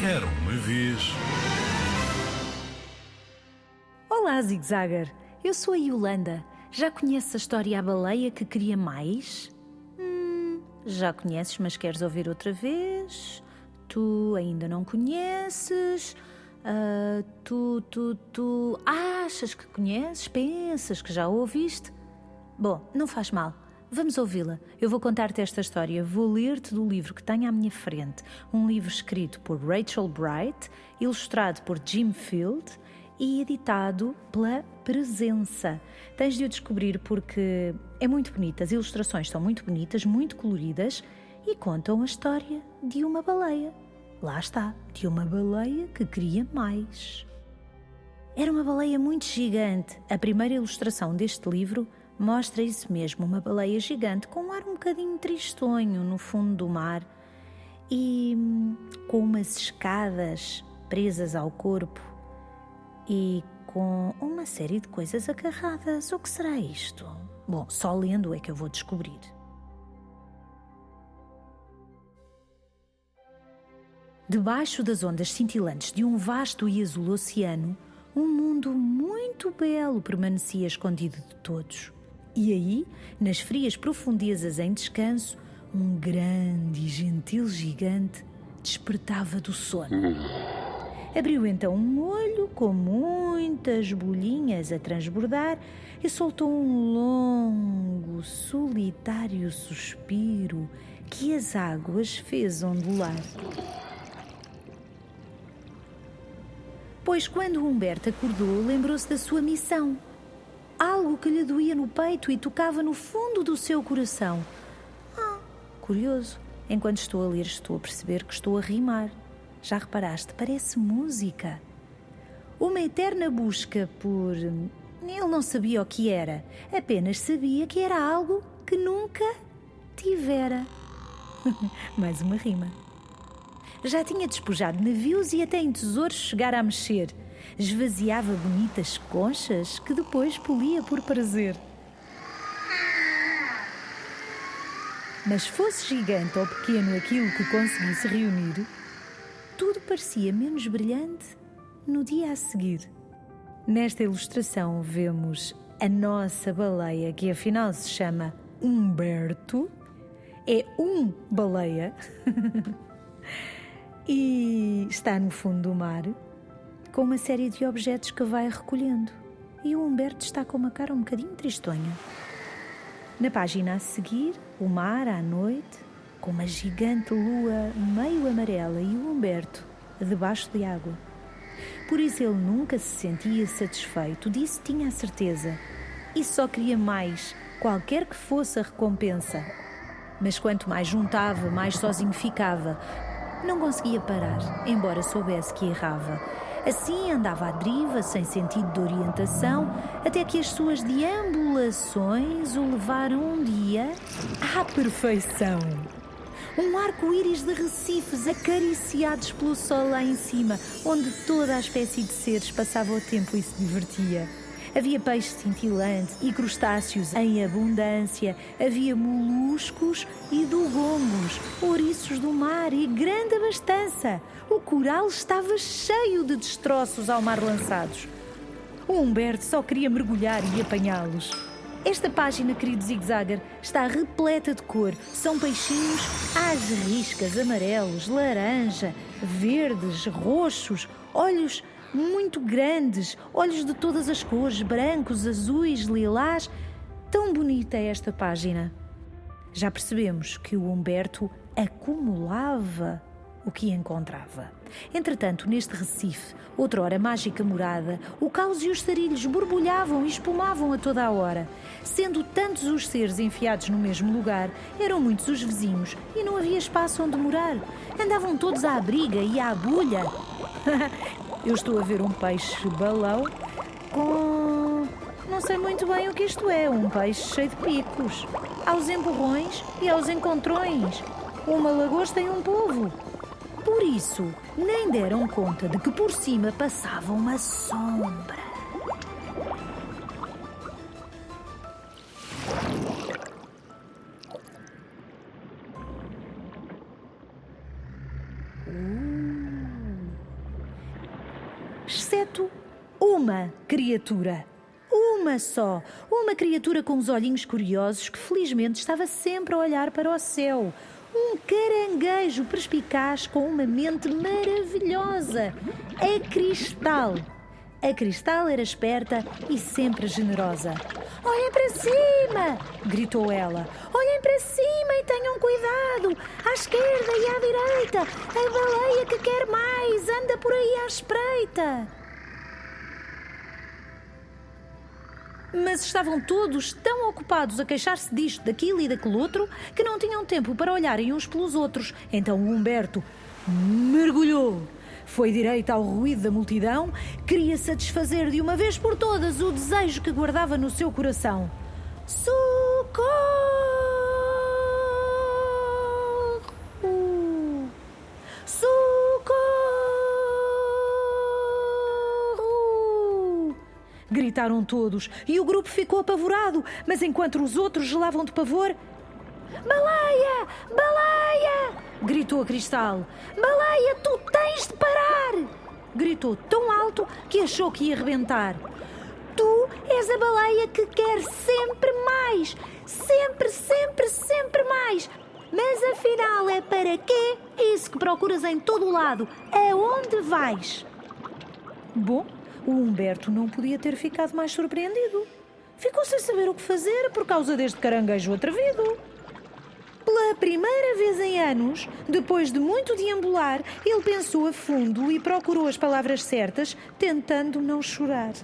Era uma vez. Olá, Zig Zagger. Eu sou a Yolanda. Já conheces a história à baleia que queria mais? Hum, já conheces, mas queres ouvir outra vez? Tu ainda não conheces? Ah, tu, tu, tu achas que conheces? Pensas que já ouviste? Bom, não faz mal. Vamos ouvi-la. Eu vou contar-te esta história. Vou ler-te do livro que tenho à minha frente. Um livro escrito por Rachel Bright, ilustrado por Jim Field e editado pela Presença. Tens de o descobrir porque é muito bonita. As ilustrações são muito bonitas, muito coloridas e contam a história de uma baleia. Lá está, de uma baleia que queria mais. Era uma baleia muito gigante. A primeira ilustração deste livro mostra isso mesmo, uma baleia gigante com um ar um bocadinho tristonho no fundo do mar e hum, com umas escadas presas ao corpo e com uma série de coisas agarradas. O que será isto? Bom, só lendo é que eu vou descobrir. Debaixo das ondas cintilantes de um vasto e azul oceano, um mundo muito belo permanecia escondido de todos. E aí, nas frias profundezas em descanso, um grande e gentil gigante despertava do sono. Abriu então um olho com muitas bolinhas a transbordar e soltou um longo, solitário suspiro que as águas fez ondular. Pois quando Humberto acordou, lembrou-se da sua missão. Algo que lhe doía no peito e tocava no fundo do seu coração. Ah, curioso. Enquanto estou a ler, estou a perceber que estou a rimar. Já reparaste? Parece música. Uma eterna busca por. Ele não sabia o que era, apenas sabia que era algo que nunca tivera. Mais uma rima. Já tinha despojado navios e até em tesouros chegara a mexer. Esvaziava bonitas conchas que depois polia por prazer. Mas fosse gigante ou pequeno aquilo que conseguisse reunir, tudo parecia menos brilhante no dia a seguir. Nesta ilustração vemos a nossa baleia, que afinal se chama Humberto, é um baleia e está no fundo do mar com uma série de objetos que vai recolhendo. E o Humberto está com uma cara um bocadinho tristonha. Na página a seguir, o mar à noite, com uma gigante lua meio amarela e o Humberto debaixo de água. Por isso ele nunca se sentia satisfeito, disso tinha a certeza. E só queria mais, qualquer que fosse a recompensa. Mas quanto mais juntava, mais sozinho ficava. Não conseguia parar, embora soubesse que errava. Assim andava à deriva, sem sentido de orientação, até que as suas deambulações o levaram um dia à perfeição. Um arco-íris de recifes acariciados pelo sol lá em cima, onde toda a espécie de seres passava o tempo e se divertia. Havia peixes cintilantes e crustáceos em abundância. Havia moluscos e dugongos, ouriços do mar e grande abastança. O coral estava cheio de destroços ao mar lançados. O Humberto só queria mergulhar e apanhá-los. Esta página, querido Zigzagger, está repleta de cor. São peixinhos às riscas, amarelos, laranja, verdes, roxos, olhos muito grandes, olhos de todas as cores, brancos, azuis, lilás. Tão bonita é esta página. Já percebemos que o Humberto acumulava o que encontrava. Entretanto, neste Recife, outrora mágica morada, o caos e os sarilhos borbulhavam e espumavam a toda a hora. Sendo tantos os seres enfiados no mesmo lugar, eram muitos os vizinhos e não havia espaço onde morar. Andavam todos à briga e à bulha. Eu estou a ver um peixe balão com. Não sei muito bem o que isto é, um peixe cheio de picos. Aos empurrões e aos encontrões. Uma lagosta e um polvo. Por isso, nem deram conta de que por cima passava uma sombra. Criatura. Uma só, uma criatura com os olhinhos curiosos que felizmente estava sempre a olhar para o céu. Um caranguejo perspicaz com uma mente maravilhosa. A Cristal. A Cristal era esperta e sempre generosa. Olhem para cima! gritou ela. Olhem para cima e tenham cuidado! À esquerda e à direita! A baleia que quer mais anda por aí à espreita! Mas estavam todos tão ocupados a queixar-se disto, daquilo e daquele outro que não tinham tempo para olharem uns pelos outros. Então Humberto mergulhou. Foi direito ao ruído da multidão, queria satisfazer de uma vez por todas o desejo que guardava no seu coração. Socorro! Gritaram todos e o grupo ficou apavorado, mas enquanto os outros gelavam de pavor. Baleia! Baleia! gritou a Cristal. Baleia, tu tens de parar! gritou tão alto que achou que ia rebentar. Tu és a baleia que quer sempre mais! Sempre, sempre, sempre mais! Mas afinal é para quê? Isso que procuras em todo o lado. Aonde vais? Bom, o Humberto não podia ter ficado mais surpreendido. Ficou sem saber o que fazer por causa deste caranguejo atrevido. Pela primeira vez em anos, depois de muito deambular, ele pensou a fundo e procurou as palavras certas, tentando não chorar.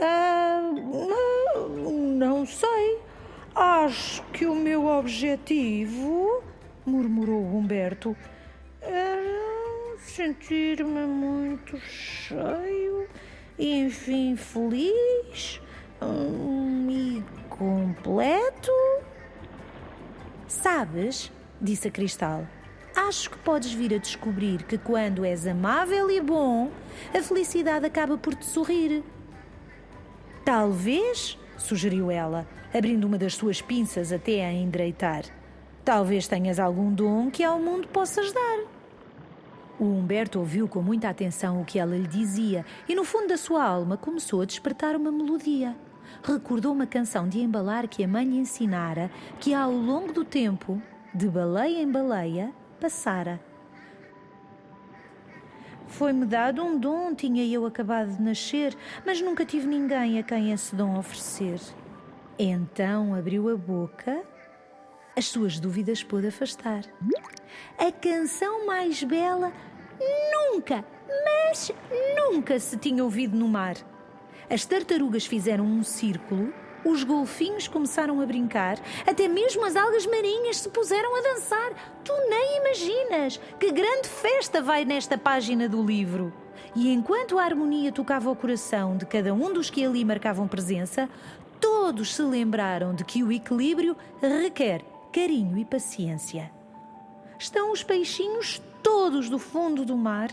Ah, não sei. Acho que o meu objetivo, murmurou Humberto, era sentir-me muito cheio enfim feliz hum, e completo. Sabes, disse a Cristal, acho que podes vir a descobrir que quando és amável e bom, a felicidade acaba por te sorrir. Talvez, sugeriu ela, abrindo uma das suas pinças até a endireitar. Talvez tenhas algum dom que ao mundo possas dar. O Humberto ouviu com muita atenção o que ela lhe dizia e, no fundo da sua alma, começou a despertar uma melodia. Recordou uma canção de embalar que a mãe lhe ensinara, que ao longo do tempo, de baleia em baleia, passara. Foi-me dado um dom, tinha eu acabado de nascer, mas nunca tive ninguém a quem esse dom oferecer. Então abriu a boca, as suas dúvidas pôde afastar. A canção mais bela nunca, mas nunca se tinha ouvido no mar. As tartarugas fizeram um círculo, os golfinhos começaram a brincar, até mesmo as algas marinhas se puseram a dançar. Tu nem imaginas que grande festa vai nesta página do livro. E enquanto a harmonia tocava o coração de cada um dos que ali marcavam presença, todos se lembraram de que o equilíbrio requer carinho e paciência. Estão os peixinhos todos do fundo do mar,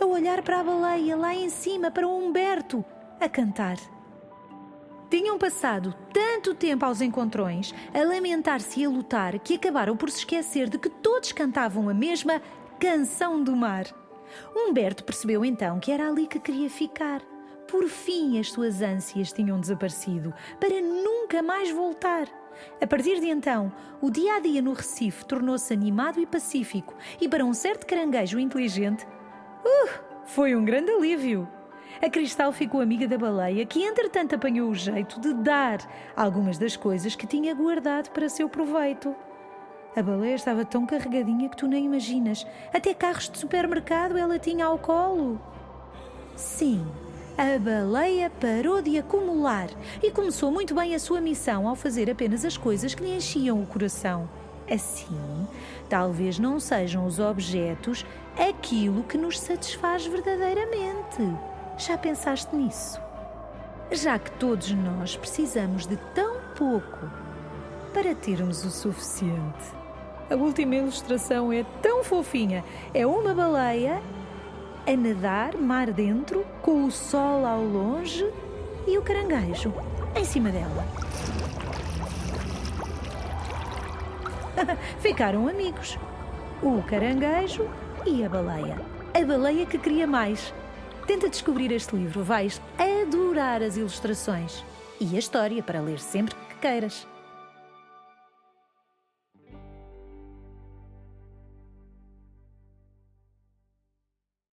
a olhar para a baleia lá em cima, para o Humberto, a cantar. Tinham passado tanto tempo aos encontrões, a lamentar-se e a lutar, que acabaram por se esquecer de que todos cantavam a mesma canção do mar. Humberto percebeu então que era ali que queria ficar. Por fim, as suas ânsias tinham desaparecido, para nunca mais voltar. A partir de então, o dia a dia no Recife tornou-se animado e pacífico, e para um certo caranguejo inteligente, uh, foi um grande alívio. A Cristal ficou amiga da baleia, que entretanto apanhou o jeito de dar algumas das coisas que tinha guardado para seu proveito. A baleia estava tão carregadinha que tu nem imaginas. Até carros de supermercado ela tinha ao colo. Sim, a baleia parou de acumular e começou muito bem a sua missão ao fazer apenas as coisas que lhe enchiam o coração. Assim, talvez não sejam os objetos aquilo que nos satisfaz verdadeiramente. Já pensaste nisso? Já que todos nós precisamos de tão pouco para termos o suficiente. A última ilustração é tão fofinha. É uma baleia a nadar mar dentro, com o sol ao longe e o caranguejo em cima dela. Ficaram amigos. O caranguejo e a baleia. A baleia que queria mais. Tenta descobrir este livro, vais adorar as ilustrações e a história para ler sempre que queiras.